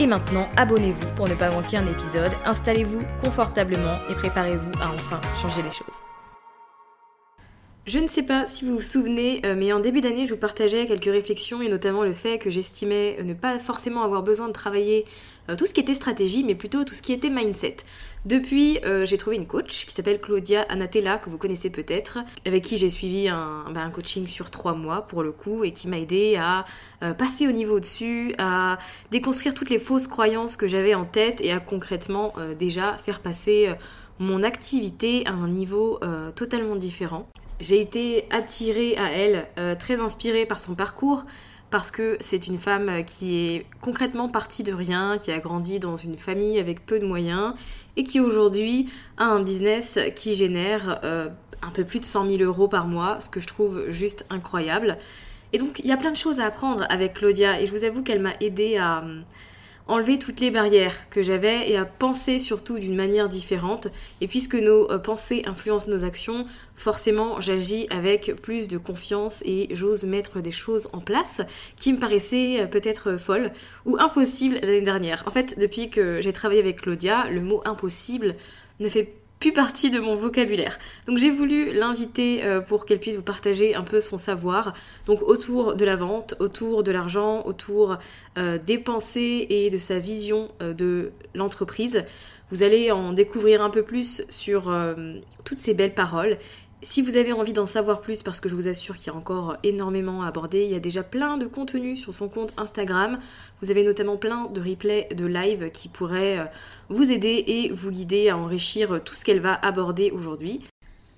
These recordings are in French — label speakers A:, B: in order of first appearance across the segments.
A: Et maintenant, abonnez-vous pour ne pas manquer un épisode, installez-vous confortablement et préparez-vous à enfin changer les choses. Je ne sais pas si vous vous souvenez, euh, mais en début d'année, je vous partageais quelques réflexions et notamment le fait que j'estimais ne pas forcément avoir besoin de travailler tout ce qui était stratégie, mais plutôt tout ce qui était mindset. Depuis, euh, j'ai trouvé une coach qui s'appelle Claudia Anatella, que vous connaissez peut-être, avec qui j'ai suivi un, ben, coaching sur trois mois pour le coup, et qui m'a aidé à passer au niveau dessus, à déconstruire toutes les fausses croyances que j'avais en tête et à concrètement déjà faire passer mon activité à un niveau totalement différent. J'ai été attirée à elle, euh, très inspirée par son parcours, parce que c'est une femme qui est concrètement partie de rien, qui a grandi dans une famille avec peu de moyens et qui aujourd'hui a un business qui génère euh, un peu plus de 100 000 euros par mois, ce que je trouve juste incroyable. Et donc il y a plein de choses à apprendre avec Claudia et je vous avoue qu'elle m'a aidée à enlever toutes les barrières que j'avais et à penser surtout d'une manière différente. Et puisque nos euh, pensées influencent nos actions, forcément j'agis avec plus de confiance et j'ose mettre des choses en place qui me paraissaient euh, peut-être folles ou impossibles l'année dernière. En fait, depuis que j'ai travaillé avec Claudia, le mot impossible ne fait partie de mon vocabulaire. Donc j'ai voulu l'inviter euh, pour qu'elle puisse vous partager un peu son savoir, donc autour de la vente, autour de l'argent, autour euh, des pensées et de sa vision euh, de l'entreprise. Vous allez en découvrir un peu plus sur toutes ces belles paroles si vous avez envie d'en savoir plus, parce que je vous assure qu'il y a encore énormément à aborder, il y a déjà plein de contenu sur son compte Instagram. Vous avez notamment plein de replays de live qui pourraient euh, vous aider et vous guider à enrichir tout ce qu'elle va aborder aujourd'hui.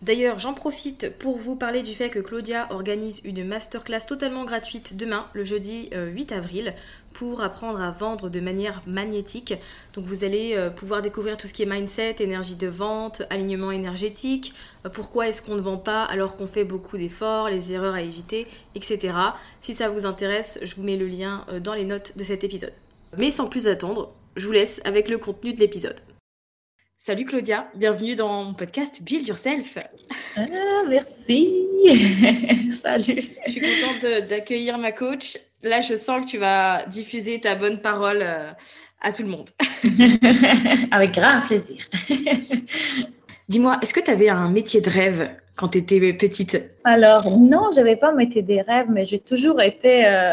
A: D'ailleurs, j'en profite pour vous parler du fait que Claudia organise une masterclass totalement gratuite demain, le jeudi 8 euh, avril, pour apprendre à vendre de manière magnétique. Donc vous allez euh, pouvoir découvrir tout ce qui est mindset, énergie de vente, alignement énergétique, euh, pourquoi est-ce qu'on ne vend pas alors qu'on fait beaucoup d'efforts, les erreurs à éviter, etc. Si ça vous intéresse, je vous mets le lien euh, dans les notes de cet épisode. Mais sans plus attendre, je vous laisse avec le contenu de l'épisode. Salut Claudia, bienvenue dans mon podcast Build Yourself.
B: Ah, merci. Salut.
A: Je suis contente d'accueillir ma coach. Là, je sens que tu vas diffuser ta bonne parole euh, à tout le monde.
B: Avec grand plaisir.
A: Dis-moi, est-ce que tu avais un métier de rêve quand tu étais petite?
B: Alors, non, je n'avais pas un métier de rêve, mais j'ai toujours été euh, euh,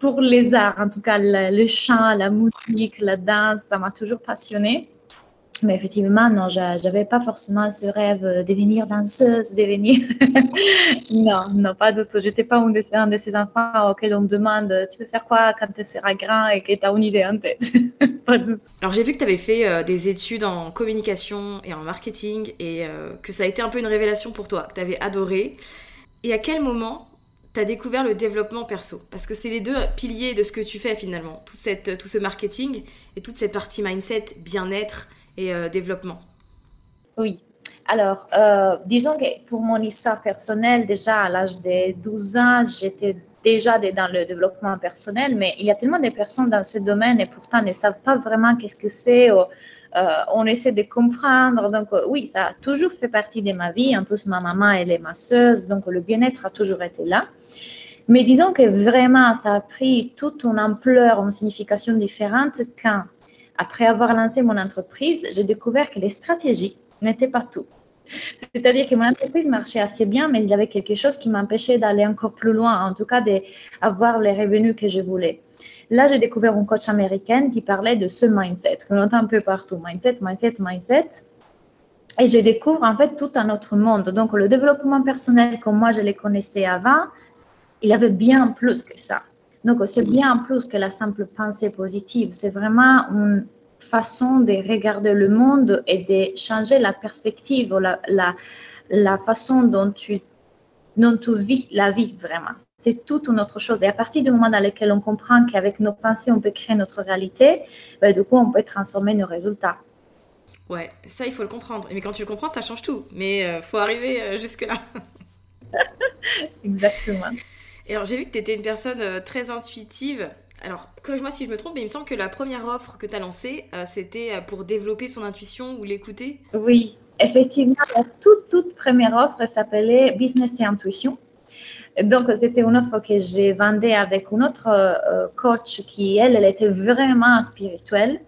B: pour les arts, en tout cas le chant, la musique, la danse, ça m'a toujours passionnée. Mais effectivement, non, j'avais pas forcément ce rêve de devenir danseuse, devenir. non, non, pas du tout. J'étais pas un de, ces enfants auxquels on me demande tu veux faire quoi quand tu seras grand et que tu as une idée en tête.
A: pas du. Alors, j'ai vu que tu avais fait euh, des études en communication et en marketing et euh, que ça a été un peu une révélation pour toi, que tu avais adoré. Et à quel moment tu as découvert le développement perso? Parce que c'est les deux piliers de ce que tu fais finalement, tout, cette, tout ce marketing et toute cette partie mindset, bien-être et euh, développement.
B: Oui. Alors, euh, disons que pour mon histoire personnelle, déjà à l'âge de 12 ans, j'étais déjà dans le développement personnel, mais il y a tellement de personnes dans ce domaine et pourtant ne savent pas vraiment qu'est-ce que c'est. Euh, on essaie de comprendre. Donc, oui, ça a toujours fait partie de ma vie. En plus, ma maman, elle est masseuse, donc le bien-être a toujours été là. Mais disons que vraiment, ça a pris toute une ampleur, une signification différente quand après avoir lancé mon entreprise, j'ai découvert que les stratégies n'étaient pas tout. C'est-à-dire que mon entreprise marchait assez bien, mais il y avait quelque chose qui m'empêchait d'aller encore plus loin, en tout cas d'avoir les revenus que je voulais. Là, j'ai découvert une coach américaine qui parlait de ce mindset, que l'on entend un peu partout, mindset, mindset, mindset. Et je découvre en fait tout un autre monde. Donc, le développement personnel, comme moi je le connaissais avant, il y avait bien plus que ça. Donc, c'est bien plus que la simple pensée positive. C'est vraiment une façon de regarder le monde et de changer la perspective, la, la, la façon dont tu, dont tu vis la vie vraiment. C'est toute une autre chose. Et à partir du moment dans lequel on comprend qu'avec nos pensées, on peut créer notre réalité, ben, du coup, on peut transformer nos résultats.
A: Ouais, ça, il faut le comprendre. Mais quand tu le comprends, ça change tout. Mais il euh, faut arriver euh, jusque-là.
B: Exactement.
A: Et alors, j'ai vu que tu étais une personne euh, très intuitive. Alors, corrige-moi si je me trompe, mais il me semble que la première offre que tu as lancée, euh, c'était euh, pour développer son intuition ou l'écouter.
B: Oui, effectivement, la toute, toute première offre s'appelait Business et Intuition. Donc, c'était une offre que j'ai vendue avec une autre coach qui, elle, elle était vraiment spirituelle.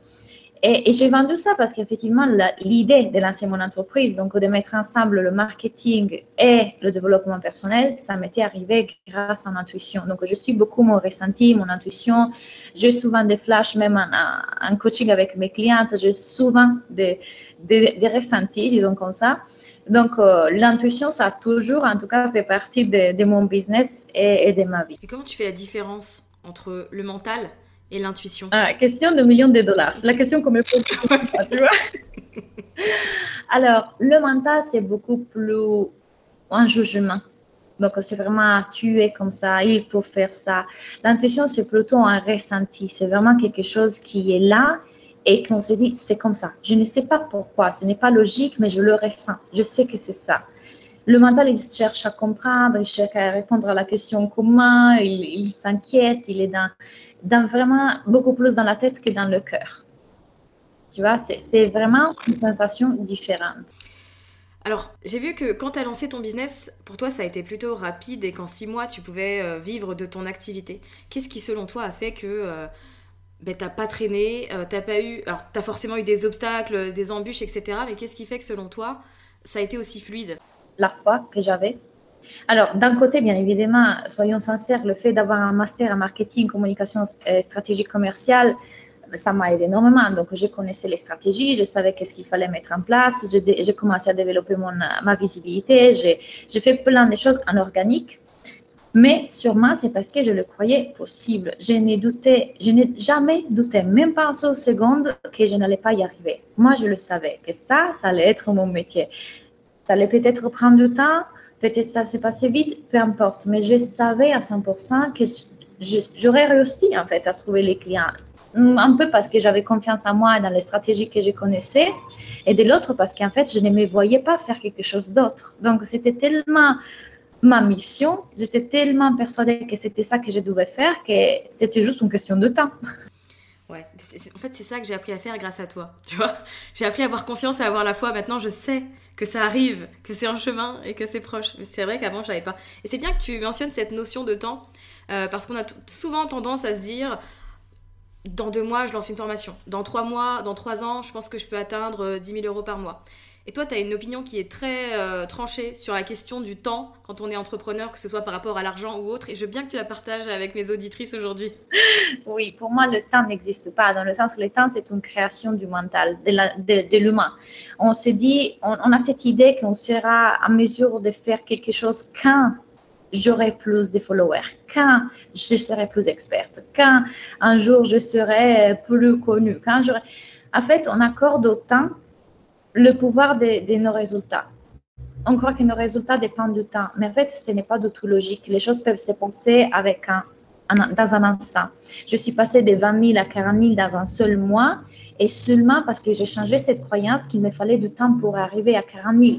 B: Et, j'ai vendu ça parce qu'effectivement, l'idée de lancer mon entreprise, donc de mettre ensemble le marketing et le développement personnel, ça m'était arrivé grâce à mon intuition. Donc, je suis beaucoup mon ressenti, mon intuition. J'ai souvent des flashs, même en, coaching avec mes clientes, j'ai souvent des, ressentis, disons comme ça. Donc, euh, l'intuition, ça a toujours, en tout cas, fait partie de, mon business et, et de ma vie.
A: Et comment tu fais la différence entre le mental et l'intuition
B: ah, Question de millions de dollars. C'est la question qu'on me pose, tu vois. Alors, le mental, c'est beaucoup plus un jugement. Donc, c'est vraiment tu es comme ça, il faut faire ça. L'intuition, c'est plutôt un ressenti. C'est vraiment quelque chose qui est là et qu'on se dit, c'est comme ça. Je ne sais pas pourquoi, ce n'est pas logique, mais je le ressens. Je sais que c'est ça. Le mental, il cherche à comprendre, il cherche à répondre à la question comment, il, il s'inquiète, il est dans dans vraiment beaucoup plus dans la tête que dans le cœur. Tu vois, c'est vraiment une sensation différente.
A: Alors, j'ai vu que quand tu as lancé ton business, pour toi, ça a été plutôt rapide et qu'en six mois, tu pouvais euh, vivre de ton activité. Qu'est-ce qui, selon toi, a fait que euh, ben, tu n'as pas traîné, euh, t'as pas eu... Alors, tu as forcément eu des obstacles, des embûches, etc. Mais qu'est-ce qui fait que, selon toi, ça a été aussi fluide?
B: La foi que j'avais alors, d'un côté, bien évidemment, soyons sincères, le fait d'avoir un master en marketing, communication et stratégie commerciale, ça m'a aidé énormément. Donc, je connaissais les stratégies, je savais qu'est-ce qu'il fallait mettre en place, j'ai commencé à développer mon, ma visibilité, j'ai fait plein de choses en organique. Mais sûrement, c'est parce que je le croyais possible. Je n'ai douté, je n'ai jamais douté, même pas en seule seconde, que je n'allais pas y arriver. Moi, je le savais, que ça, ça allait être mon métier. Ça allait peut-être prendre du temps, Peut-être ça s'est passé vite, peu importe. Mais je savais à 100% que j'aurais réussi en fait à trouver les clients. Un peu parce que j'avais confiance en moi et dans les stratégies que je connaissais, et de l'autre parce qu'en fait, je ne me voyais pas faire quelque chose d'autre. Donc, c'était tellement ma mission, j'étais tellement persuadée que c'était ça que je devais faire que c'était juste une question de temps.
A: Ouais, en fait, c'est ça que j'ai appris à faire grâce à toi. Tu vois, j'ai appris à avoir confiance et à avoir la foi. Maintenant, je sais que ça arrive, que c'est en chemin et que c'est proche. Mais c'est vrai qu'avant, je savais pas. Et c'est bien que tu mentionnes cette notion de temps, euh, parce qu'on a souvent tendance à se dire dans deux mois, je lance une formation. Dans trois mois, dans trois ans, je pense que je peux atteindre 10 euh, 000 euros par mois. Et toi, tu as une opinion qui est très euh, tranchée sur la question du temps quand on est entrepreneur, que ce soit par rapport à l'argent ou autre. Et je veux bien que tu la partages avec mes auditrices aujourd'hui.
B: Oui, pour moi, le temps n'existe pas, dans le sens que le temps, c'est une création du mental, de l'humain. On se dit, on, a cette idée qu'on sera à mesure de faire quelque chose quand j'aurai plus de followers, quand je serai plus experte, quand un jour je serai plus connue, quand j'aurai... En fait, on accorde au temps le pouvoir de, nos résultats. On croit que nos résultats dépendent du temps, mais en fait, ce n'est pas du tout logique. Les choses peuvent se passer avec un, dans un instant. Je suis passée de 20 000 à 40 000 dans un seul mois, et seulement parce que j'ai changé cette croyance qu'il me fallait du temps pour arriver à 40 000.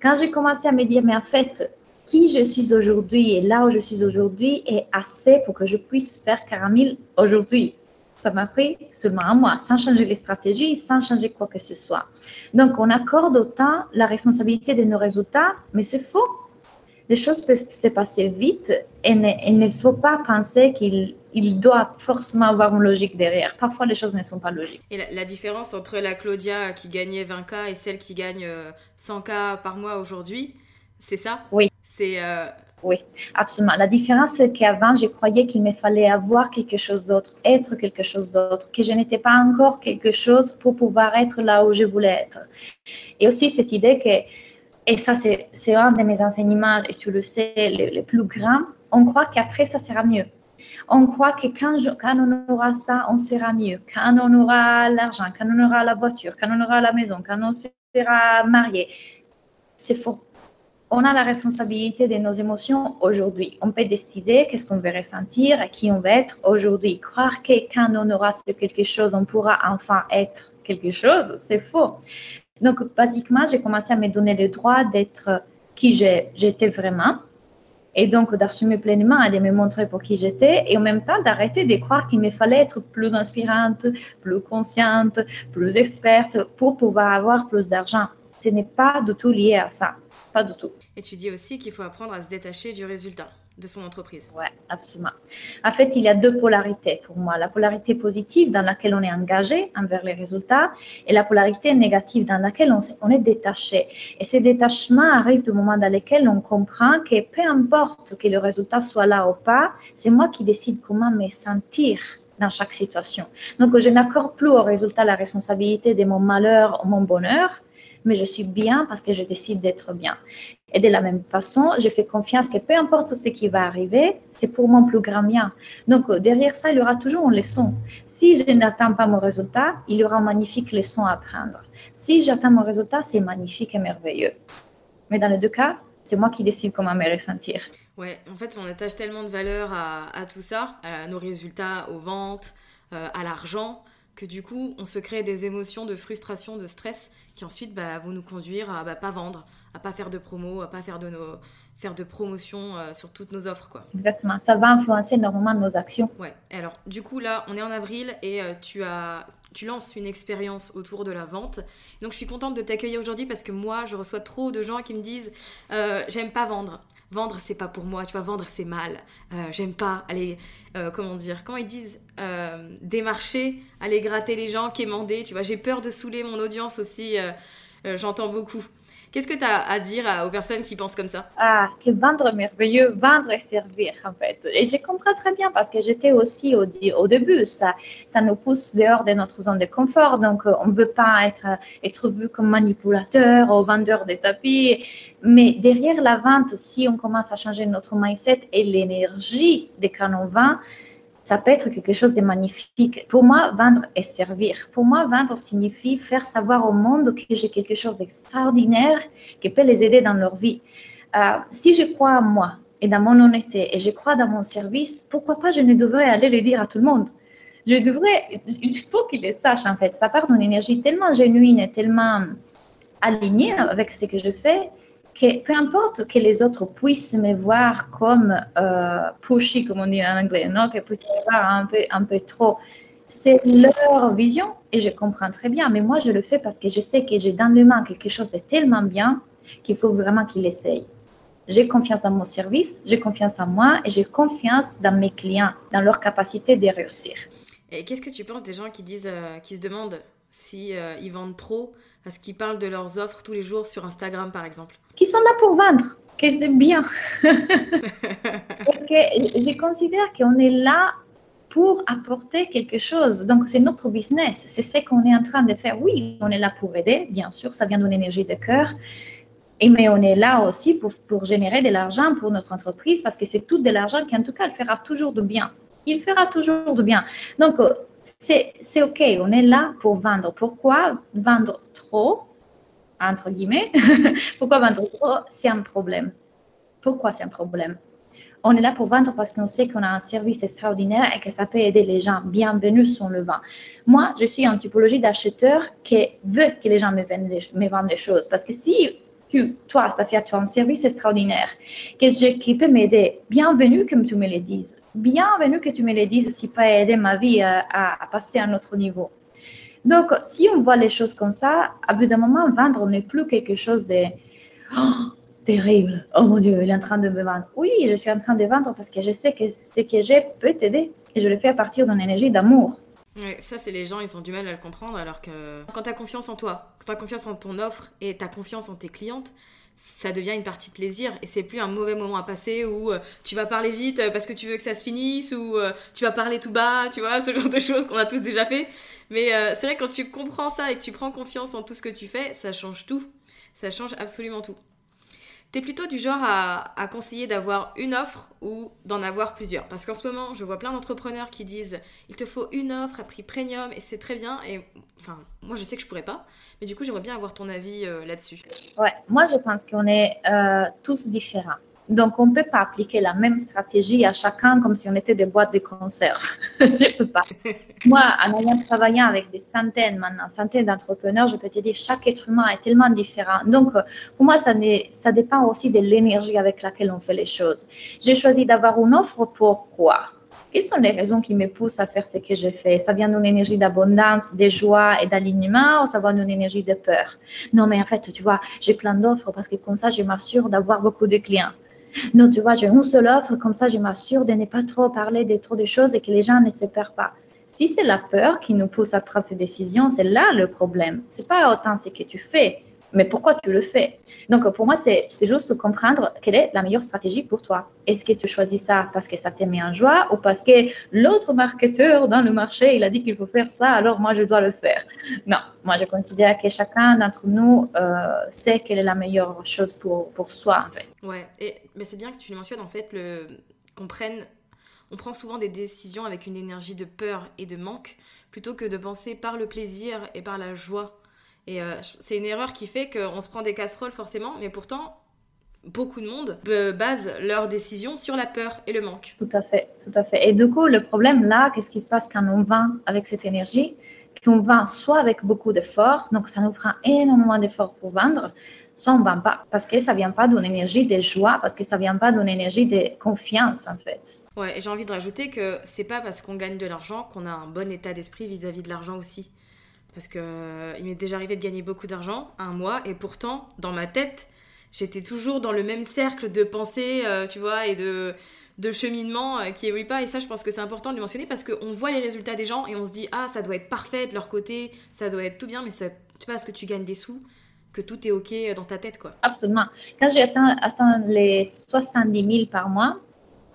B: Quand j'ai commencé à me dire, mais en fait, qui je suis aujourd'hui et là où je suis aujourd'hui est assez pour que je puisse faire 40 000 aujourd'hui. Ça m'a pris seulement un mois, sans changer les stratégies, sans changer quoi que ce soit. Donc, on accorde autant la responsabilité de nos résultats, mais c'est faux. Les choses peuvent se passer vite et, il ne faut pas penser qu'il il doit forcément avoir une logique derrière. Parfois, les choses ne sont pas logiques.
A: Et la, différence entre la Claudia qui gagnait 20K et celle qui gagne 100K euh, par mois aujourd'hui, c'est ça?
B: Oui.
A: C'est euh,
B: oui, absolument. La différence, c'est qu'avant, je croyais qu'il me fallait avoir quelque chose d'autre, être quelque chose d'autre, que je n'étais pas encore quelque chose pour pouvoir être là où je voulais être. Et aussi cette idée que, et ça, c'est un de mes enseignements, et tu le sais, les, plus grands, on croit qu'après, ça sera mieux. On croit que quand, quand, on aura ça, on sera mieux. Quand on aura l'argent, quand on aura la voiture, quand on aura la maison, quand on sera marié. C'est faux on a la responsabilité de nos émotions aujourd'hui. On peut décider qu'est-ce qu'on veut ressentir, à qui on veut être aujourd'hui. Croire que quand on aura quelque chose, on pourra enfin être quelque chose, c'est faux. Donc, basiquement, j'ai commencé à me donner le droit d'être qui j'étais vraiment et donc d'assumer pleinement et de me montrer pour qui j'étais et en même temps d'arrêter de croire qu'il me fallait être plus inspirante, plus consciente, plus experte pour pouvoir avoir plus d'argent. Ce n'est pas du tout lié à ça. Pas du tout.
A: Et tu dis aussi qu'il faut apprendre à se détacher du résultat de son entreprise.
B: Oui, absolument. En fait, il y a deux polarités pour moi. La polarité positive dans laquelle on est engagé envers les résultats et la polarité négative dans laquelle on, est détaché. Et ces détachements arrivent du moment dans lequel on comprend que peu importe que le résultat soit là ou pas, c'est moi qui décide comment me sentir dans chaque situation. Donc, je n'accorde plus au résultat la responsabilité de mon malheur ou mon bonheur, mais je suis bien parce que je décide d'être bien. Et de la même façon, je fais confiance que peu importe ce qui va arriver, c'est pour mon plus grand bien. Donc, derrière ça, il y aura toujours une leçon. Si je n'atteins pas mon résultat, il y aura une magnifique leçon à apprendre. Si j'atteins mon résultat, c'est magnifique et merveilleux. Mais dans les deux cas, c'est moi qui décide comment me ressentir.
A: Ouais, en fait, on attache tellement de valeur à, tout ça, à nos résultats, aux ventes, euh, à l'argent, que du coup, on se crée des émotions de frustration, de stress, qui ensuite bah, vont nous conduire à bah, pas vendre, à pas faire de promo, à pas faire de nos faire de promotion euh, sur toutes nos offres quoi.
B: Exactement, ça va influencer énormément nos actions.
A: Ouais. alors du coup là, on est en avril et euh, tu as tu lances une expérience autour de la vente. Donc je suis contente de t'accueillir aujourd'hui parce que moi, je reçois trop de gens qui me disent euh, j'aime pas vendre. Vendre, c'est pas pour moi. Tu vois, vendre, c'est mal. j'aime pas aller, comment dire, quand ils disent démarcher, aller gratter les gens, quémander. Tu vois, j'ai peur de saouler mon audience aussi. J'entends beaucoup. Qu'est-ce que tu as à dire aux personnes qui pensent comme ça
B: Ah, que vendre merveilleux, vendre et servir en fait. Et je comprends très bien parce que j'étais aussi au, début, ça, ça nous pousse dehors de notre zone de confort. Donc, euh, on ne veut pas être, être vu comme manipulateur ou vendeur de tapis. Mais derrière la vente, si on commence à changer notre mindset et l'énergie des canons vent, ça peut être quelque chose de magnifique. Pour moi, vendre et servir. Pour moi, vendre signifie faire savoir au monde que j'ai quelque chose d'extraordinaire qui peut les aider dans leur vie. Euh, si je crois en moi et dans mon honnêteté et je crois dans mon service, pourquoi pas je ne devrais aller le dire à tout le monde? Je devrais, il faut qu'ils le sachent en fait. Ça part d'une énergie tellement genuine et tellement alignée avec ce que je fais que peu importe que les autres puissent me voir comme euh, pushy, comme on dit en anglais, non? que puissent me voir un peu, un peu trop. C'est leur vision et je comprends très bien. Mais moi, je le fais parce que je sais que j'ai dans le main quelque chose de tellement bien qu'il faut vraiment qu'il essaye. J'ai confiance dans mon service, j'ai confiance en moi et j'ai confiance dans mes clients, dans leur capacité de réussir.
A: Et qu'est-ce que tu penses des gens qui disent, euh, qui se demandent si euh, vendent trop Parce qu'ils parlent de leurs offres tous les jours sur Instagram, par exemple.
B: Qui sont là pour vendre, que c'est bien. Parce que je considère qu'on est là pour apporter quelque chose. Donc, c'est notre business. C'est ce qu'on est en train de faire. Oui, on est là pour aider, bien sûr, ça vient d'une énergie de cœur. Et, mais on est là aussi pour, pour générer de l'argent pour notre entreprise parce que c'est tout de l'argent qui, en tout cas, elle fera toujours de bien. Il fera toujours de bien. Donc, c'est OK, on est là pour vendre. Pourquoi vendre trop, entre guillemets? Pourquoi vendre trop C'est un problème. Pourquoi c'est un problème? On est là pour vendre parce qu'on sait qu'on a un service extraordinaire et que ça peut aider les gens. Bienvenue sur le vent. Moi, je suis en typologie d'acheteur qui veut que les gens me, vendent me vendent les choses. Parce que si tu, toi, Safia, tu as un service extraordinaire que je, qui peut m'aider, bienvenue que tu me le dises. Bienvenue que tu me le dises si peut aider ma vie à, à, passer à un autre niveau. Donc, si on voit les choses comme ça, à bout d'un moment, vendre n'est plus quelque chose de oh, terrible. Oh mon Dieu, il est en train de me vendre. Oui, je suis en train de vendre parce que je sais que ce que j'ai peut t'aider. Et je le fais à partir d'une énergie d'amour.
A: Ça, c'est les gens, ils ont du mal à le comprendre. Alors que quand tu as confiance en toi, quand tu as confiance en ton offre et tu as confiance en tes clientes, ça devient une partie de plaisir et c'est plus un mauvais moment à passer où euh, tu vas parler vite euh, parce que tu veux que ça se finisse ou euh, tu vas parler tout bas, tu vois, ce genre de choses qu'on a tous déjà fait. Mais c'est vrai quand tu comprends ça et que tu prends confiance en tout ce que tu fais, ça change tout. Ça change absolument tout. T'es plutôt du genre à, conseiller d'avoir une offre ou d'en avoir plusieurs? Parce qu'en ce moment, je vois plein d'entrepreneurs qui disent il te faut une offre à prix premium et c'est très bien. Et enfin, moi je sais que je pourrais pas, mais du coup, j'aimerais bien avoir ton avis là-dessus.
B: Ouais, moi je pense qu'on est tous différents. Donc, on ne peut pas appliquer la même stratégie à chacun comme si on était des boîtes de conserve. je ne peux pas. Moi, en ayant travaillé avec des centaines, maintenant, centaines d'entrepreneurs, je peux te dire, chaque être humain est tellement différent. Donc, pour moi, ça, ça dépend aussi de l'énergie avec laquelle on fait les choses. J'ai choisi d'avoir une offre pourquoi quelles sont les raisons qui me poussent à faire ce que je fais? Ça vient d'une énergie d'abondance, de joie et d'alignement ou ça vient d'une énergie de peur? Non, mais en fait, tu vois, j'ai plein d'offres parce que comme ça, je m'assure d'avoir beaucoup de clients. Non, tu vois, j'ai une seule offre, comme ça, je m'assure de ne pas trop parler de trop de choses et que les gens ne se perdent pas. Si c'est la peur qui nous pousse à prendre ces décisions, c'est là le problème. C'est pas autant ce que tu fais, mais pourquoi tu le fais? Donc, pour moi, c'est juste comprendre quelle est la meilleure stratégie pour toi. Est-ce que tu choisis ça parce que ça te met en joie ou parce que l'autre marketeur dans le marché, il a dit qu'il faut faire ça, alors moi, je dois le faire? Non, moi, je considère que chacun d'entre nous euh, sait quelle est la meilleure chose pour, pour soi, en fait.
A: Ouais, et, mais c'est bien que tu le mentionnes, en fait, qu'on prenne... On prend souvent des décisions avec une énergie de peur et de manque plutôt que de penser par le plaisir et par la joie et euh, c'est une erreur qui fait qu'on se prend des casseroles forcément, mais pourtant, beaucoup de monde base leurs décisions sur la peur et le manque.
B: Tout à fait, tout à fait. Et du coup, le problème là, qu'est-ce qui se passe quand on vend avec cette énergie? Qu'on vend soit avec beaucoup d'efforts, donc ça nous prend énormément d'efforts pour vendre, soit on ne vend pas, parce que ça ne vient pas d'une énergie de joie, parce que ça ne vient pas d'une énergie de confiance, en fait.
A: Ouais, et j'ai envie de rajouter que c'est pas parce qu'on gagne de l'argent qu'on a un bon état d'esprit vis-à-vis de l'argent aussi. Parce que euh, il m'est déjà arrivé de gagner beaucoup d'argent, un mois, et pourtant, dans ma tête, j'étais toujours dans le même cercle de pensée, euh, tu vois, et de, de cheminement euh, qui évolue pas. Et ça, je pense que c'est important de le mentionner parce qu'on voit les résultats des gens et on se dit, ah, ça doit être parfait de leur côté, ça doit être tout bien, mais c'est pas parce que tu gagnes des sous que tout est OK dans ta tête, quoi.
B: Absolument. Quand j'ai atteint, atteint les 70 000 par mois,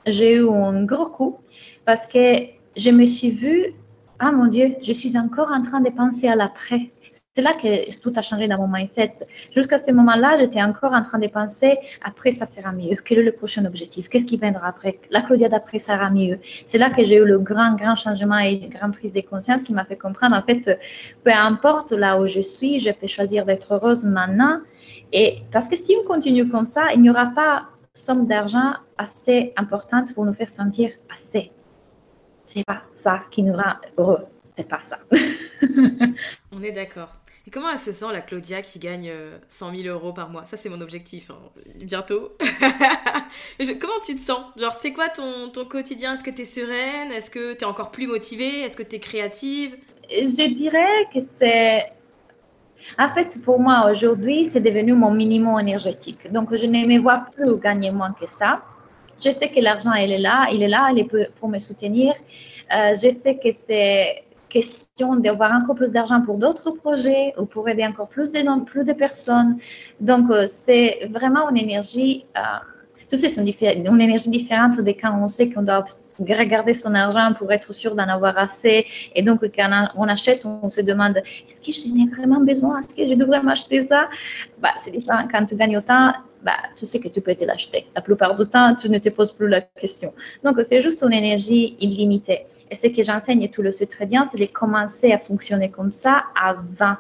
B: j'ai eu un gros coup parce que je me suis vue ah mon Dieu, je suis encore en train de penser à l'après. C'est là que tout a changé dans mon mindset. Jusqu'à ce moment-là, j'étais encore en train de penser après ça sera mieux. Quel est le prochain objectif? Qu'est-ce qui viendra après? La Claudia d'après sera mieux. C'est là que j'ai eu le grand, grand changement et une grande prise de conscience qui m'a fait comprendre en fait, peu importe là où je suis, je peux choisir d'être heureuse maintenant. Et parce que si on continue comme ça, il n'y aura pas somme d'argent assez importante pour nous faire sentir assez c'est pas ça qui nous rend heureux. C'est pas ça.
A: On est d'accord. Et comment elle se sent, la Claudia, qui gagne 100 euh, 000 euros par mois? Ça, c'est mon objectif, hein. bientôt. comment tu te sens? Genre, c'est quoi ton, ton quotidien? Est-ce que tu es sereine? Est-ce que tu es encore plus motivée? Est-ce que tu es créative?
B: Je dirais que c'est... En fait, pour moi, aujourd'hui, c'est devenu mon minimum énergétique. Donc, je ne me vois plus gagner moins que ça. Je sais que l'argent, il est là, il est là, il est pour me soutenir. Euh, je sais que c'est question d'avoir encore plus d'argent pour d'autres projets ou pour aider encore plus de, personnes. Donc, euh, c'est vraiment une énergie euh, tous ces sont une énergie différente de quand on sait qu'on doit regarder son argent pour être sûr d'en avoir assez. Et donc, quand on achète, on se demande est-ce que j'en ai vraiment besoin? Est-ce que je devrais m'acheter ça? Bah, C'est différent. Quand tu gagnes autant, bah, tu sais que tu peux te l'acheter. La plupart du temps, tu ne te poses plus la question. Donc, c'est juste une énergie illimitée. Et ce que j'enseigne, tu le sais très bien, c'est de commencer à fonctionner comme ça avant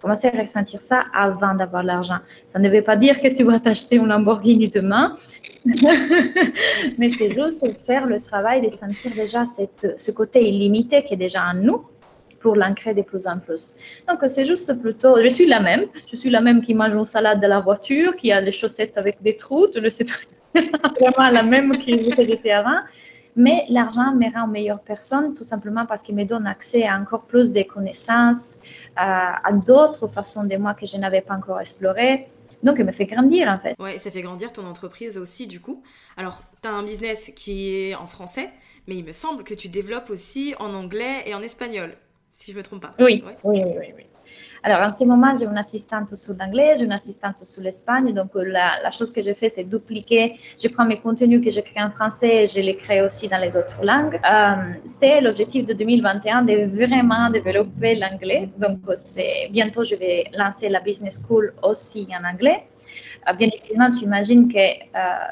B: commencer à ressentir ça avant d'avoir l'argent. Ça ne veut pas dire que tu vas t'acheter un Lamborghini demain, mais c'est juste faire le travail de sentir déjà ce côté illimité qui est déjà en nous pour l'ancrer de plus en plus. Donc, c'est juste plutôt, je suis la même, je suis la même qui mange une salade de la voiture, qui a les chaussettes avec des trous, tu le sais vraiment la même qui j'étais avant. Mais l'argent me rend meilleure personne tout simplement parce qu'il me donne accès à encore plus de connaissances, à, à d'autres façons de moi que je n'avais pas encore explorées. Donc, il me fait grandir en fait.
A: Ouais, ça fait grandir ton entreprise aussi du coup. Alors, tu as un business qui est en français, mais il me semble que tu développes aussi en anglais et en espagnol, si je ne me trompe pas.
B: Oui, oui, oui, oui. Alors, en ce moment, j'ai une assistante sur l'anglais, j'ai une assistante sur l'espagne. Donc, euh, la, chose que je fais, c'est dupliquer. Je prends mes contenus que je crée en français et je les crée aussi dans les autres langues. Euh, c'est l'objectif de 2021 de vraiment développer l'anglais. Donc, bientôt, je vais lancer la business school aussi en anglais. Euh, bien évidemment, tu imagines que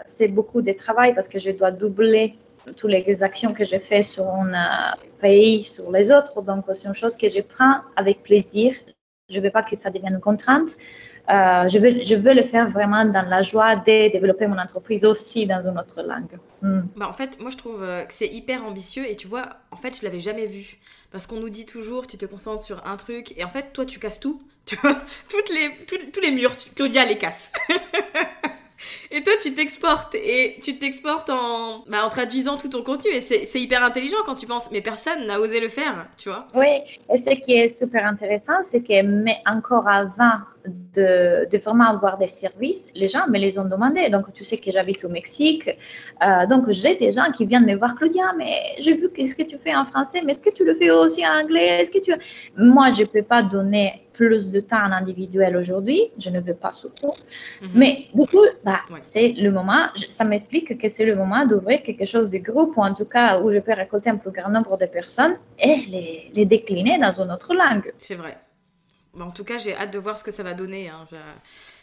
B: c'est beaucoup de travail parce que je dois doubler toutes les actions que je fais sur un pays, sur les autres. Donc, c'est une chose que je prends avec plaisir. Je ne veux pas que ça devienne une contrainte. Euh, je, veux, je veux le faire vraiment dans la joie de développer mon entreprise aussi dans une autre langue.
A: Bah en fait, moi je trouve euh, que c'est hyper ambitieux et tu vois, en fait, je l'avais jamais vu. Parce qu'on nous dit toujours, tu te concentres sur un truc et en fait, toi, tu casses tout. Tu vois, toutes les, tous les murs, Claudia les casse. Et toi, tu t'exportes et tu t'exportes en, bah, en traduisant tout ton contenu. Et c'est hyper intelligent quand tu penses, mais personne n'a osé le faire, tu vois.
B: Oui, et ce qui est super intéressant, c'est que, mais encore avant de, de, vraiment avoir des services, les gens me les ont demandé. Donc, tu sais que j'habite au Mexique. Euh, donc, j'ai des gens qui viennent me voir, Claudia, mais j'ai vu ce que tu fais en français, mais est-ce que tu le fais aussi en anglais? Est-ce que tu... Moi, je ne peux pas donner plus de temps en individuel aujourd'hui. Je ne veux pas surtout. Mhm. Mais du coup, bah, c'est le moment, ça m'explique que c'est le moment d'ouvrir quelque chose de groupe, ou en tout cas où je peux récolter un plus grand nombre de personnes et les, les décliner dans une autre langue.
A: C'est vrai. en tout cas, j'ai hâte de voir ce que ça va donner. Hein.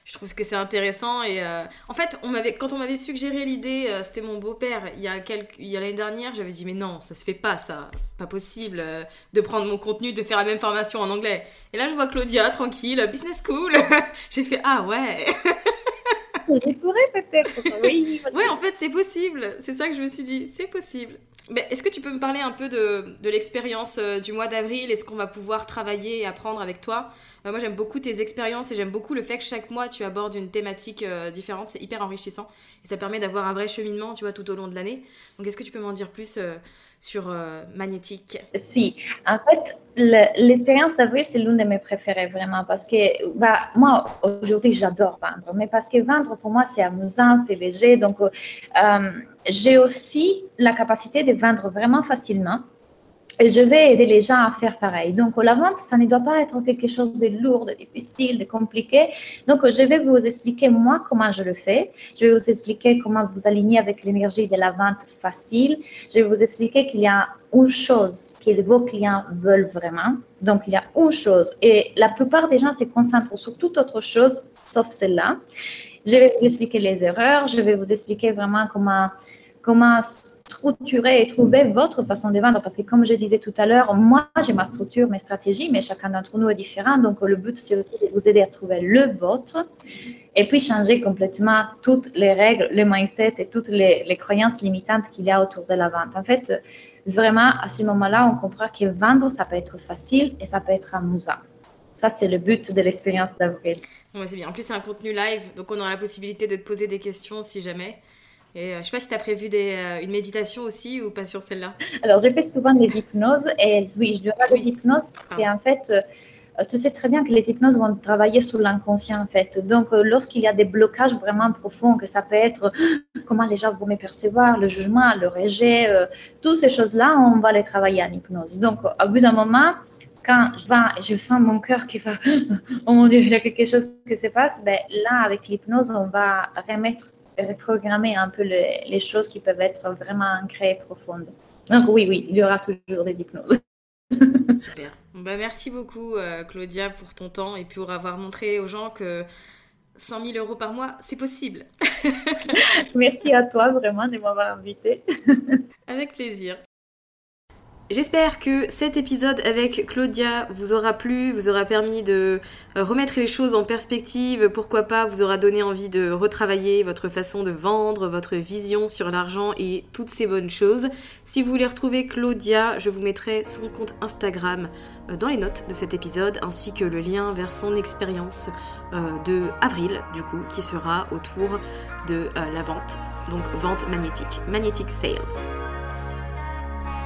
A: Je, trouve que c'est intéressant. Et euh, en fait, on quand on m'avait suggéré l'idée, euh, c'était mon beau-père, il y a, quelques, il y a l'année dernière, j'avais dit, mais non, ça se fait pas, ça. Pas possible euh, de prendre mon contenu, de faire la même formation en anglais. Et là, je vois Claudia, tranquille, business school. j'ai fait, ah ouais.
B: Peut-être. Oui.
A: ouais, en fait, c'est possible. C'est ça que je me suis dit. C'est possible. Mais est-ce que tu peux me parler un peu de, de l'expérience euh, du mois d'avril et ce qu'on va pouvoir travailler et apprendre avec toi? Euh, Moi, j'aime beaucoup tes expériences et j'aime beaucoup le fait que chaque mois, tu abordes une thématique euh, différente. C'est hyper enrichissant et ça permet d'avoir un vrai cheminement, tu vois, tout au long de l'année. Donc, est-ce que tu peux m'en dire plus sur euh, Magnétique
B: Si, en fait, l'expérience d'avril, c'est l'une de mes préférées vraiment parce que bah, moi, aujourd'hui, j'adore vendre, mais parce que vendre, pour moi, c'est amusant, c'est léger. Donc, euh, j'ai aussi la capacité de vendre vraiment facilement. Et je vais aider les gens à faire pareil. Donc, la vente, ça ne doit pas être quelque chose de lourd, de difficile, de compliqué. Donc, je vais vous expliquer moi comment je le fais. Je vais vous expliquer comment vous aligner avec l'énergie de la vente facile. Je vais vous expliquer qu'il y a une chose que vos clients veulent vraiment. Donc, il y a une chose. Et la plupart des gens se concentrent sur toute autre chose, sauf celle-là. Je vais vous expliquer les erreurs. Je vais vous expliquer vraiment comment, comment structurer et trouver votre façon de vendre. Parce que comme je disais tout à l'heure, moi, j'ai ma structure, mes stratégies, mais chacun d'entre nous est différent. Donc, le but, c'est aussi de vous aider à trouver le vôtre et puis changer complètement toutes les règles, les mindset et toutes les, croyances limitantes qu'il y a autour de la vente. En fait, vraiment, à ce moment-là, on comprend que vendre, ça peut être facile et ça peut être amusant. Ça, c'est le but de l'expérience d'avril.
A: En plus, c'est un contenu live, donc on aura la possibilité de te poser des questions si jamais. Et euh, je sais pas si tu as prévu des, euh, une méditation aussi ou pas sur celle-là?
B: Alors, je fais souvent des hypnoses et oui, je dois des hypnoses parce qu'en fait, euh, tu sais très bien que les hypnoses vont travailler sur l'inconscient en fait. Donc, euh, lorsqu'il y a des blocages vraiment profonds, que ça peut être comment les gens vont me percevoir, le jugement, le rejet, toutes ces choses-là, on va les travailler en hypnose. Donc, au bout d'un moment, quand je, vais, je sens mon cœur qui va, oh mon Dieu, il y a quelque chose qui se passe, ben, là, avec l'hypnose, on va remettre, reprogrammer un peu les choses qui peuvent être vraiment ancrées profondes. Donc oui, oui, il y aura toujours des hypnoses.
A: Super. Bah, merci beaucoup, euh, Claudia, pour ton temps et pour avoir montré aux gens que 100 000 euros par mois, c'est possible.
B: merci à toi vraiment de m'avoir invité.
A: Avec plaisir. J'espère que cet épisode avec Claudia vous aura plu, vous aura permis de euh, remettre les choses en perspective, pourquoi pas vous aura donné envie de retravailler votre façon de vendre, votre vision sur l'argent et toutes ces bonnes choses. Si vous voulez retrouver Claudia, je vous mettrai son compte Instagram euh, dans les notes de cet épisode ainsi que le lien vers son expérience euh, de avril du coup qui sera autour de la vente, donc vente magnétique, magnetic sales.